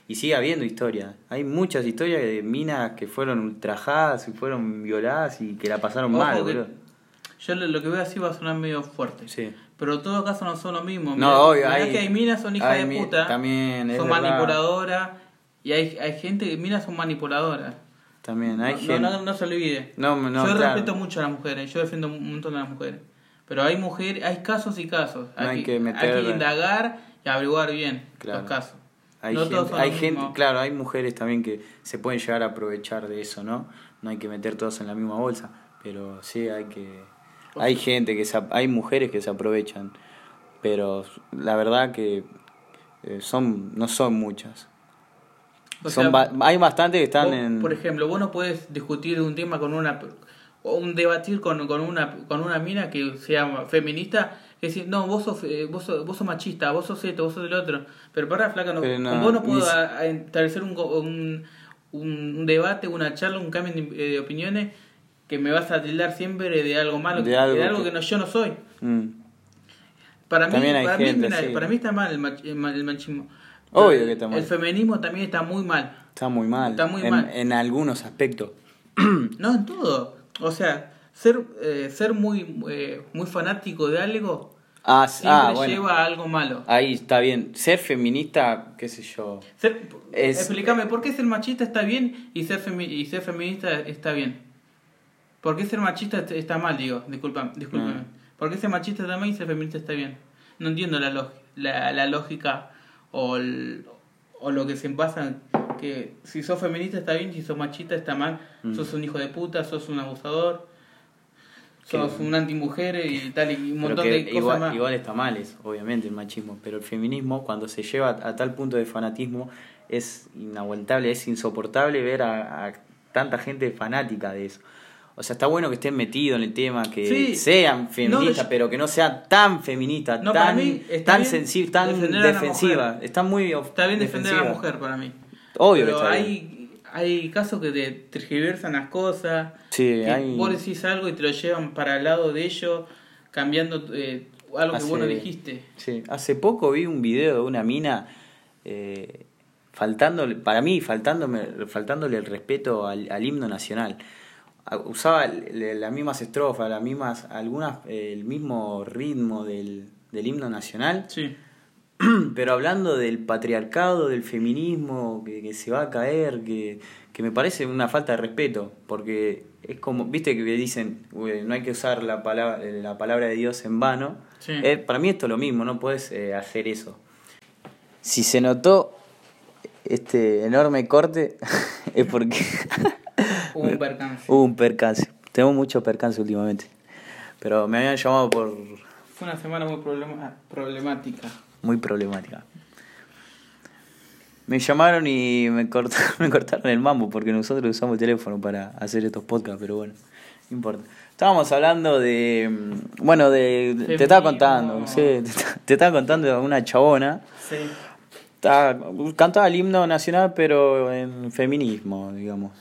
y sigue habiendo historias. Hay muchas historias de minas que fueron ultrajadas y fueron violadas y que la pasaron Ojo mal, boludo. Yo lo, que voy a decir va a sonar medio fuerte. Sí. Pero todos casos no son lo mismo. No, Mirá- obvio, mirá hay- que hay minas son hijas hay de puta. también, es son manipuladoras. Y hay, hay gente que minas son manipuladoras. También hay no, gente. no, no se olvide. No, no, yo claro. respeto mucho a las mujeres. Yo defiendo un montón a las mujeres. Pero hay mujeres, hay casos y casos. No hay que hay meter- que indagar y averiguar bien Claro. los casos. Hay, No gente, hay claro, hay mujeres también que se pueden llegar a aprovechar de eso, ¿no? No hay que meter todos en la misma bolsa, pero sí hay que hay gente que se, hay mujeres que se aprovechan, pero la verdad que eh, son no son muchas. O son sea, ba- hay bastantes que están Vos, en Por ejemplo, vos no puedes discutir un tema con una o un debatir con, con una con una mina que sea feminista y decir, no, vos sos, eh, vos sos, vos sos machista, vos sos esto, vos sos el otro. Pero para flaca, no, Pero no, con vos no puedo a- a establecer un, un, un, un debate, una charla, un cambio de, eh, de opiniones que me vas a tildar siempre de algo malo, De que- algo de algo que- no, yo no soy. Mm. Para mí, hay para, gente mí, mira, para mí está mal el, mach- el ma- el machismo. Obvio que está mal. El feminismo también está muy mal. Está muy mal. Está muy en, mal. en algunos aspectos. No, en todo. O sea, ser, eh, ser muy, eh, muy fanático de algo Ah, siempre ah, bueno. lleva a algo malo. Ahí está bien. Ser feminista, qué sé yo. Ser- Es- explícame, ¿por qué ser machista está bien y ser, femi- y ser feminista está bien? ¿Por qué ser machista est- está mal, digo? Disculpa, discúlpame. Mm. ¿Por qué ser machista está mal y ser feminista está bien? No entiendo la, log- la, la lógica o, el- o lo que se pasa que si sos feminista está bien, si sos machista está mal, Mm. sos un hijo de puta, sos un abusador, Que- sos un antimujer y tal, y un montón que de cosas igual, más. igual está mal, es, obviamente, el machismo. Pero el feminismo, cuando se lleva a, tal punto de fanatismo, es inaguantable, es insoportable ver a, a tanta gente fanática de eso. O sea, está bueno que estén metidos en el tema, que Sí. sean feministas, No, pero que no sean tan feministas, No, tan, tan sensibles, tan defensivas. Están muy Está bien defender a la mujer para mí. Obvio que Pero está hay, hay casos que te tergiversan las cosas. Sí, que hay- Vos decís algo y te lo llevan para el lado de ellos, cambiando eh, algo que vos no Hace- dijiste. Sí, hace poco vi un video de una mina eh, faltándole, para mí, faltándome, faltándole el respeto al, al himno nacional. Usaba las mismas estrofas, las mismas, algunas, eh, el mismo ritmo del, del himno nacional, Sí. pero hablando del patriarcado, del feminismo, que, que se va a caer, que, que me parece una falta de respeto, porque es como, viste que dicen, "Uy, no hay que usar la palabra, la palabra de Dios en vano. Sí. Eh, para mí esto es lo mismo, no puedes eh, hacer eso. Si se notó este enorme corte, es porque Hubo un percance. hubo un percance. Tenemos mucho percance últimamente. Pero me habían llamado por Fue una semana muy problema- problemática. muy problemática. Me llamaron y me cortaron, me cortaron el mambo porque nosotros usamos el teléfono para hacer estos podcasts, pero bueno, no importa. Estábamos hablando de. mm, Bueno, de. Te estaba contando, sí, te, te estaba contando de una chabona. Sí. Estaba, cantaba el himno nacional, pero en feminismo, digamos.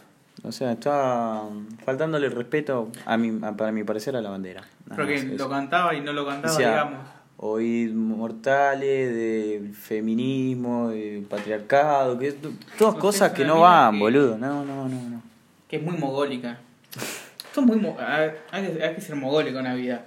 O sea, estaba faltándole respeto, a mi, a- para mi parecer, a la bandera. Nada Porque más eso. lo cantaba y no lo cantaba, digamos. Oíd mortales, de feminismo, de patriarcado, que todas cosas que no van, que- boludo. No, no, no, no. Que es muy mogólica. Esto es muy. mo- hay, hay que, que ser mogólico en la vida.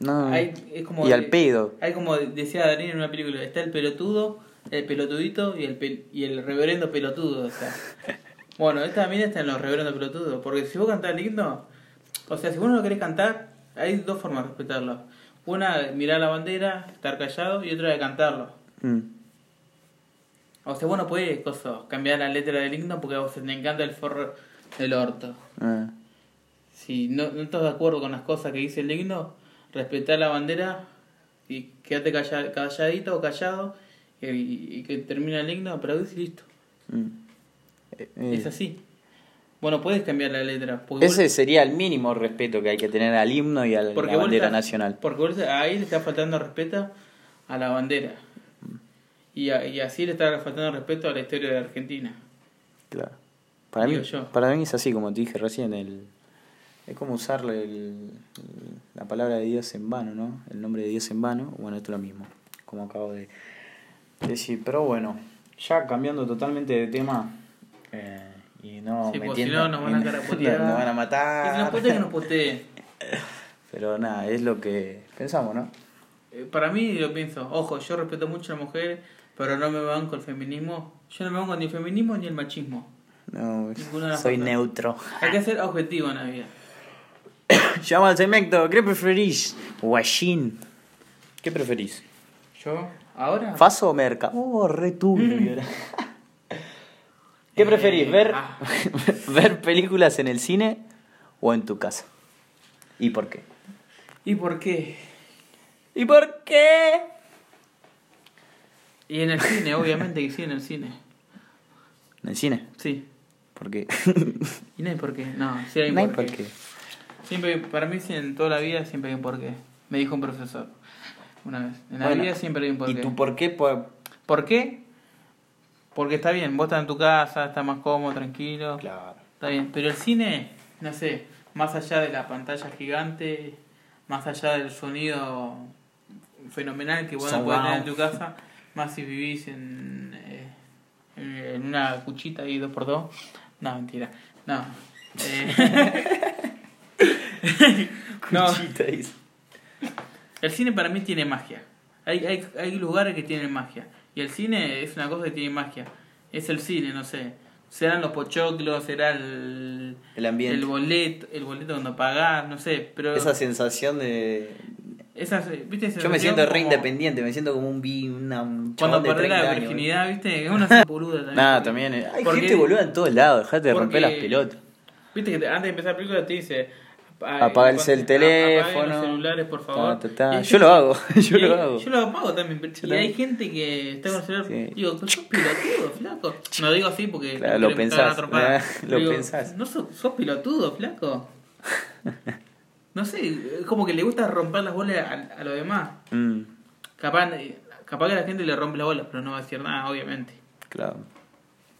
no. Hay, es como y al pedo. Hay como decía Darín en una película: está el pelotudo, el pelotudito y el, pel- y el reverendo pelotudo. O sea. Bueno, esta también está en los reverendos pelotudos. Porque si vos cantás el himno, o sea, si vos no lo querés cantar, hay dos formas de respetarlo. Una, mirar la bandera, estar callado, y otra de cantarlo. Mm. O sea, vos no podés coso, cambiar la letra del himno porque a vos te encanta el forro del orto. Ah. Si no, no estás de acuerdo con las cosas que dice el himno, respetar la bandera y quédate calla- calladito o callado y, y que termina el himno, aplaudís y listo. Mm. Eh, eh, Es así. Bueno, puedes cambiar la letra. Ese vos- sería el mínimo respeto que hay que tener al himno y a la, bandera estás- nacional. Porque vos ahí le está faltando respeto a la bandera. Y, a- y así le está faltando respeto a la historia de Argentina. Claro. Para mí, Digo yo. para mí es así, como te dije recién, el, es como usar el- el- la palabra de Dios en vano, ¿no? El nombre de Dios en vano, bueno, esto es lo mismo, como acabo de decir. Pero bueno, ya cambiando totalmente de tema, eh, y no Sí, metiendo... si no nos van a carapotear. nos van a Y si matar. nos nos. Pero nada, es lo que pensamos, ¿no? Eh, Para mí, lo pienso, ojo, yo respeto mucho a las mujeres, pero no me banco el feminismo. Yo no me banco ni el feminismo ni el machismo. No, soy neutro. Hay que ser objetivo en la vida. Llama al segmento, ¿qué preferís? Guachín. ¿Qué preferís? ¿Yo? ¿Ahora? ¿Faso o merca? Oh, re turbio. ¿Qué preferís? Eh, ¿Ver, ah. ¿Ver películas en el cine o en tu casa? ¿Y por qué? ¿Y por qué? ¿Y por qué? Y en el cine, obviamente que sí, en el cine. ¿En el cine? Sí. ¿Por qué? ¿Y no hay por qué? No, sí hay no hay por por qué. qué. Siempre, para mí, en toda la vida siempre hay un porqué. Me dijo un profesor una vez. En la Bueno, vida siempre hay un porqué. ¿Y tu por qué? Por... ¿Por qué? Porque está bien, vos estás en tu casa, estás más cómodo, tranquilo. Claro. Está bien, pero el cine, no sé, más allá de la pantalla gigante, más allá del sonido fenomenal que vos no podés tener en tu casa, más si vivís en, eh, en una cuchita ahí dos por dos. No, mentira. No. Eh, no, el cine para mí tiene magia. Hay, hay, hay lugares que tienen magia. Y el cine es una cosa que tiene magia. Es el cine, no sé. Serán los pochoclos, será el, El ambiente. el boleto, el boleto cuando pagás, no sé. Pero Esa sensación de... esas, ¿viste? Yo me siento re como independiente, me siento como un, una, un Cuando perdés la 30 años, virginidad, ¿viste? Es una boluda también. Nada, porque- también. eh, Hay porque- gente boluda en todos lados, dejate de romper las pelotas. Viste que te- antes de empezar la película te dice. Apaga el apaguen teléfono. los celulares, por favor. Ta, ta, ta. Y hay Yo lo hago, yo lo hago. Yo lo apago también. pero- y hay gente que está con el celular. Sí. Digo, sos pilotudo, flaco. No digo así porque. Claro, lo a pensás, Pero lo digo, pensás. No sos, sos pilotudo, flaco. No sé, es como que le gusta romper las bolas a, a los demás. Mm, Capaz, capaz que a la gente le rompe las bolas, pero no va a decir nada, obviamente. claro.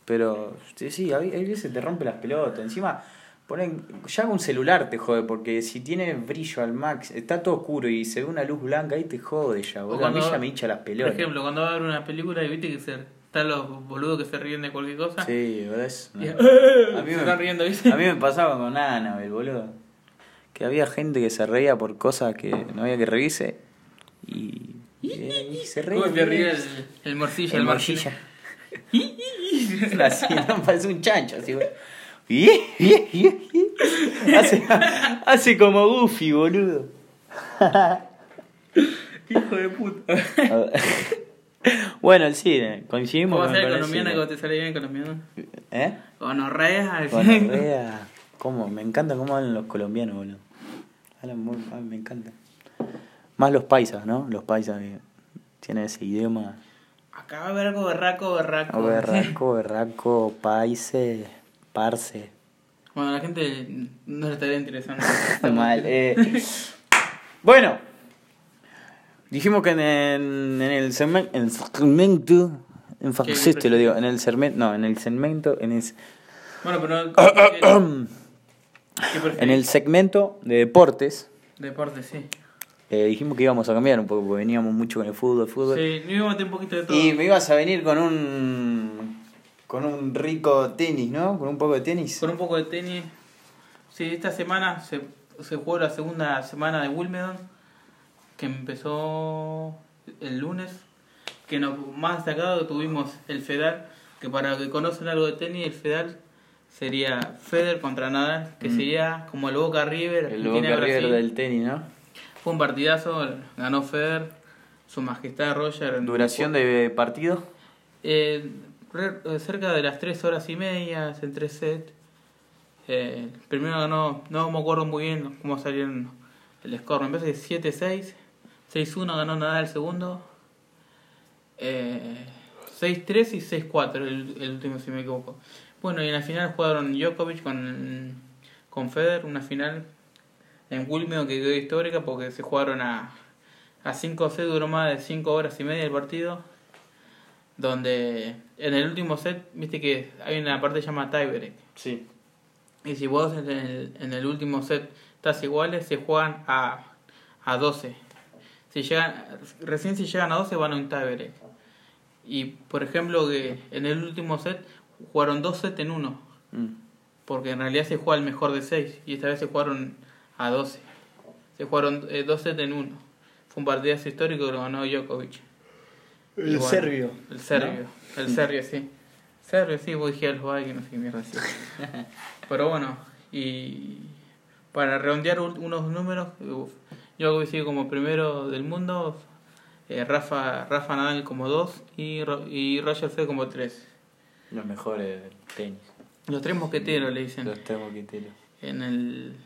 Pero sí, sí, hay veces te rompe las pelotas. Encima, ponen, ya un celular te jode, porque si tiene brillo al max, está todo oscuro y se ve una luz blanca, ahí te jode ya, O boludo. A mí cuando- ya me hincha las pelotas. Por ejemplo, cuando va a ver una película y viste que se, están los boludos que se ríen de cualquier cosa. Sí, boludo, una- Y- A mí se me- están riendo, ¿viste? A mí me pasaba con Annabelle, boludo. Que había gente que se reía por cosas que no había que reírse. Y, y se reía. ¿Cómo el, el morcilla? El El, morcilla. así, no parece un chancho, así, güey. Hace, hace como Goofy, boludo. Hijo de puta. Bueno, el cine, coincidimos ¿Cómo con el colombiana cuando te sale bien colombiano? ¿Eh? Gonorrea. Gonorrea. ¿Cómo? Me encanta cómo hablan los colombianos, boludo. Hablan muy, ay, me encanta. Más los paisas, ¿no? Los paisas que tienen ese idioma. Acá va a haber algo berraco, berraco. Berraco, berraco, paise, parce. Bueno, a la gente no le estaría interesando. Mal. eh. Bueno, dijimos que en, el- en el segmento, en el segmento, en te lo digo, en el segmento, no, en el segmento, en el, Bueno, pero. ¿qué, qué preferís? en el segmento de deportes, Deporte, sí. eh, dijimos que íbamos a cambiar un poco porque veníamos mucho con el fútbol, fútbol. Sí, no íbamos a meter un poquito de todo. Y me ibas a venir con un con un rico tenis, ¿no? Con un poco de tenis. Con un poco de tenis. Sí, esta semana se, se jugó la segunda semana de Wimbledon, que empezó el lunes. Que nos, más destacado tuvimos el Fedal, que para que conocen algo de tenis, el Fedal sería Federer contra Nadal, que sería como el Boca River. El Boca River del tenis, ¿no? Fue un partidazo, ganó Federer, su majestad Roger. Duración de partido. Eh, cerca de las 3 horas y media, en tres sets. Eh, primero ganó, no me acuerdo muy bien cómo salieron el score, me parece que 7-6, 6-1 ganó Nadal el segundo, eh, 6-3 y 6-4 el, el último si me equivoco. Bueno, y en la final jugaron Djokovic con, con una final en Wimbledon que quedó histórica porque se jugaron a, a 5 sets, duró más de 5 horas y media el partido donde en el último set, viste que hay una parte que se llama tiebreak. Sí. Y si vos en el, en el último set estás iguales, se juegan a, a 12. Si llegan, recién si llegan a 12 van a un tiebreak. Y por ejemplo que en el último set jugaron dos sets en uno. Mm. Porque en realidad se juega el mejor de 6 y esta vez se jugaron a 12. Se jugaron eh, dos sets en uno. Fue un partidazo histórico que lo ganó Djokovic. El bueno, serbio. El serbio, el serbio, sí. Serbio, sí, vos dije algo que no sé qué mierda decir. Pero bueno, y para redondear unos números, uf, yo sigue como primero del mundo, eh, Rafa, Rafa Nadal como dos y, Ro- y Roger Federer como tres. Los mejores del tenis. Los tres mosqueteros le dicen Los tres moquiteros. en el,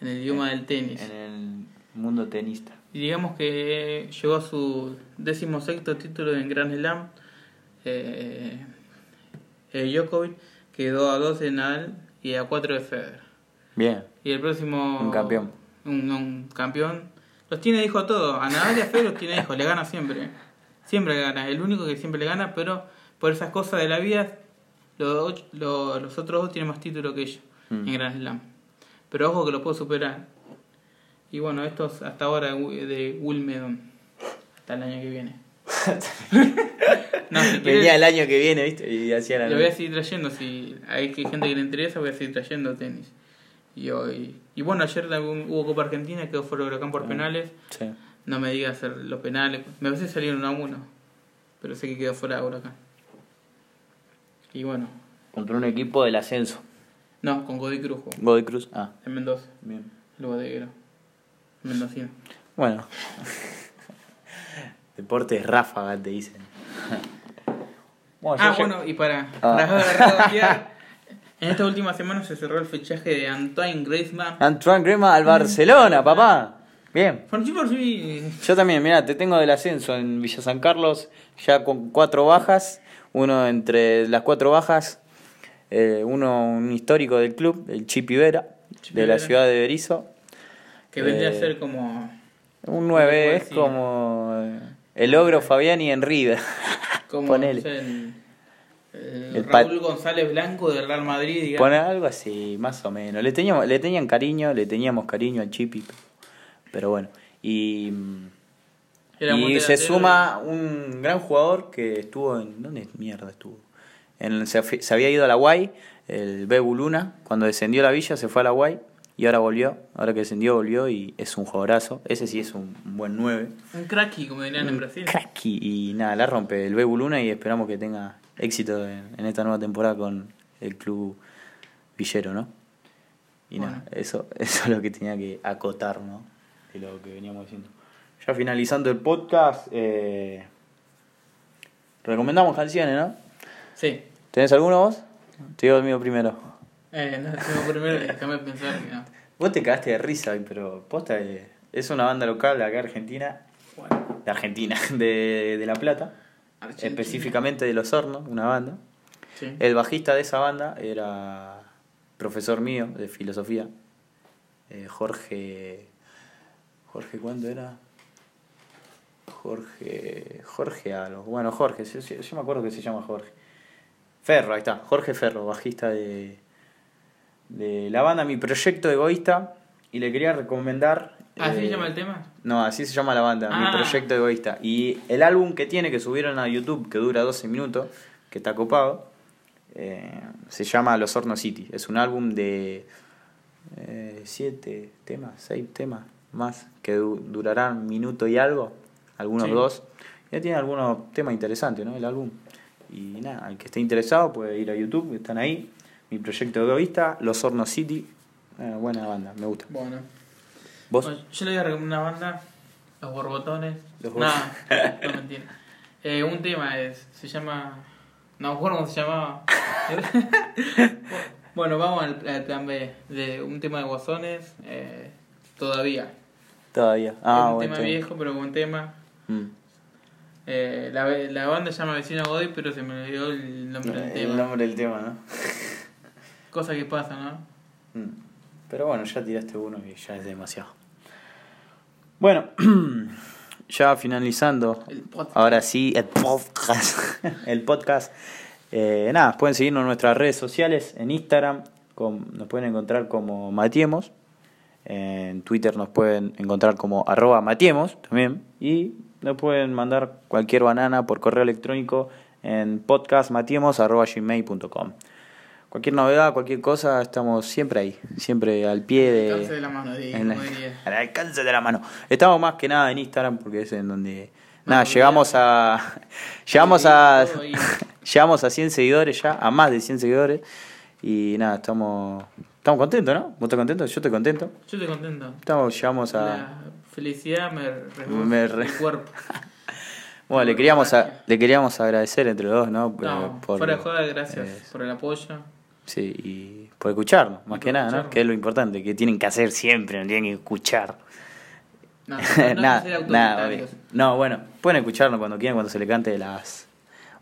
en el idioma del tenis. En el mundo tenista. Y digamos que llegó a su decimosexto título en Grand Slam. Eh, eh, Djokovic quedó a 2 de Nadal y a 4 de Federer. Bien. Y el próximo. Un campeón. Un, un campeón. Los tiene hijo a todos. A Nadal y a Federer los tiene hijos. Le gana siempre. Siempre le gana. El único que siempre le gana, pero por esas cosas de la vida, los, los, los otros dos tienen más títulos que ellos Mm. en Grand Slam. Pero ojo que lo puedo superar. Y bueno, esto es hasta ahora de Wi- de Wimbledon. Hasta el año que viene. No, si Venía el año que viene, ¿viste? Y hacía la lo voy a seguir trayendo. Si hay gente que le interesa, voy a seguir trayendo tenis. Y hoy y bueno, ayer hubo Copa Argentina, quedó fuera de Huracán por penales. Sí. No me digas hacer los penales. Me parece que salieron a uno. Pero sé que quedó fuera de Huracán. Y bueno, Contra un equipo del ascenso. no, con Godoy Cruz Godoy Cruz. Ah, en Mendoza. bien. El bodeguero. Mendocino. Bueno. Deportes ráfaga, te dicen. Bueno, Ah, yo bueno, y para, Ah. en esta última semana se cerró el fichaje de Antoine Griezmann. Antoine Griezmann al Barcelona, papá. Bien. Yo también, mira, te tengo del ascenso en Villa San Carlos, ya con cuatro bajas. Uno entre las cuatro bajas, eh, uno un histórico del club, el Chipi Vera, de la ciudad de Berizo. Que vendría a Eh, ser como. Un 9 Igual es como eh, el ogro Fabiani en River. como ponele. no sé, el, el El pa- Raúl González Blanco del Real Madrid. digamos. Pone algo así, más o menos. Le teníamos, le tenían cariño, le teníamos cariño al Chipi. Pero bueno. Y, Era muy y se suma un gran jugador que estuvo en. ¿Dónde mierda estuvo? En, se, se había ido a la Guay, el Bebu Luna. Cuando descendió la villa se fue a la Guay y ahora volvió. Ahora que descendió, volvió y es un jugadorazo. Ese sí es un buen 9. Un cracky, como dirían en Brasil. Cracky. Y nada, la rompe el Bebu Luna y esperamos que tenga éxito en, en esta nueva temporada con el club Villero, ¿no? Y Bueno. nada, eso, eso es lo que tenía que acotar, ¿no? De lo que veníamos diciendo. Ya finalizando el podcast, eh, recomendamos canciones, ¿no? Sí. ¿Tenés alguno vos? Te digo el mío primero. Eh, no, tengo primero, déjame pensar que no. Vos te cagaste de risa, pero posta eh, es una banda local de acá Argentina, Bueno, de Argentina, de, de La Plata, Argentina. específicamente de Los Hornos, una banda. Sí. El bajista de esa banda era profesor mío de filosofía, eh, Jorge. Jorge, ¿cuándo era? Jorge. Jorge algo. Bueno, Jorge, yo- yo me acuerdo que se llama Jorge. Ferro, ahí está, Jorge Ferro, bajista de, de la banda Mi Proyecto Egoísta. Y le quería recomendar. ¿Así eh, se llama el tema? no, así se llama la banda, Mi Ah. Proyecto Egoísta. Y el álbum que tiene, que subieron a YouTube, que dura 12 minutos, que está copado, eh, se llama Los Hornos City. Es un álbum de 7 temas, 6 temas más, que du- durarán minuto y algo, algunos Sí. dos. Ya tiene algunos temas interesantes, ¿no? El álbum. Y nada, el que esté interesado puede ir a YouTube, están ahí. Mi Proyecto Egoísta, Los Hornos City. Eh, buena banda, me gusta. Bueno. ¿Vos? Bueno, yo le voy a recomendar una banda, Los Borbotones. Los no, no mentira. Eh, un tema es, se llama. No me acuerdo cómo se llamaba. bueno, vamos al, al plan B. De un tema de Guasones, eh, todavía. Todavía. Ah, es un bueno. tema viejo, pero buen tema. Mm. Eh, la, la banda se llama Vecino Godoy, pero se me olvidó el nombre del El tema. nombre del tema, ¿no? Cosa que pasa, ¿no? Mm. Pero bueno, ya tiraste uno y ya es demasiado. Bueno, ya finalizando. El podcast. Ahora sí, el podcast. el podcast. Eh, nada, pueden seguirnos en nuestras redes sociales, en Instagram, con- nos pueden encontrar como Matiemos. En Twitter nos pueden encontrar como arroba Matiemos también. Y nos pueden mandar cualquier banana por correo electrónico en podcastmatiemos.gmail.com Cualquier novedad, cualquier cosa, estamos siempre ahí, siempre al pie de... Alcance de la mano, digo, en la- al alcance de la mano. Estamos más que nada en Instagram porque es en donde... No, nada, llegamos a... Llegamos a... Llegamos a 100 seguidores ya, a más de 100 seguidores. Y nada, estamos... Estamos contentos, ¿no? ¿Vos estás contento? Yo estoy contento. Yo estoy contento. Estamos, llegamos a... La felicidad me Me re- el cuerpo. Bueno, le queríamos, a- le queríamos agradecer entre los dos, ¿no? No, Por- fuera de joda, gracias eh, por el apoyo. Sí, y por escucharnos, más Y que nada, ¿no? Que es lo importante, que tienen que hacer siempre, no tienen que escuchar. No, no, no nada, nada, no, bueno, pueden escucharnos cuando quieran, cuando se le cante las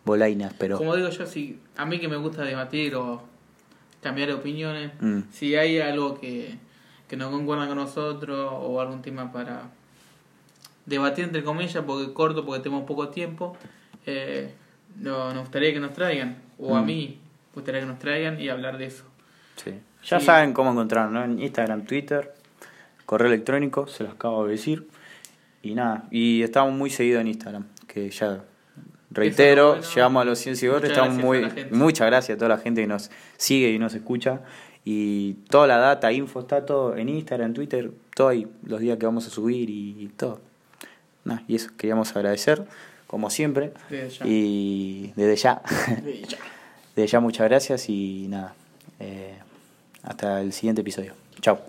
bolainas, pero... Como digo yo, si a mí que me gusta debatir o cambiar opiniones, Mm. si hay algo que, que no concuerda con nosotros o algún tema para debatir entre comillas, porque corto, porque tenemos poco tiempo, eh, no, nos gustaría que nos traigan, o a Mm. mí gustaría que nos traigan y hablar de eso. Sí. Ya Sí. saben cómo encontrarnos, ¿no? En Instagram, Twitter, correo electrónico, se los acabo de decir. Y nada, y estamos muy seguidos en Instagram, que ya reitero, bueno. llegamos a los 100 seguidores, estamos muy muchas gracias a toda la gente que nos sigue y nos escucha y toda la data, info está todo en Instagram, Twitter, todo ahí, los días que vamos a subir y, y todo. Nada, y eso queríamos agradecer como siempre Desde ya. y desde ya Desde ya. Desde ya muchas gracias y nada, eh, hasta el siguiente episodio. Chao.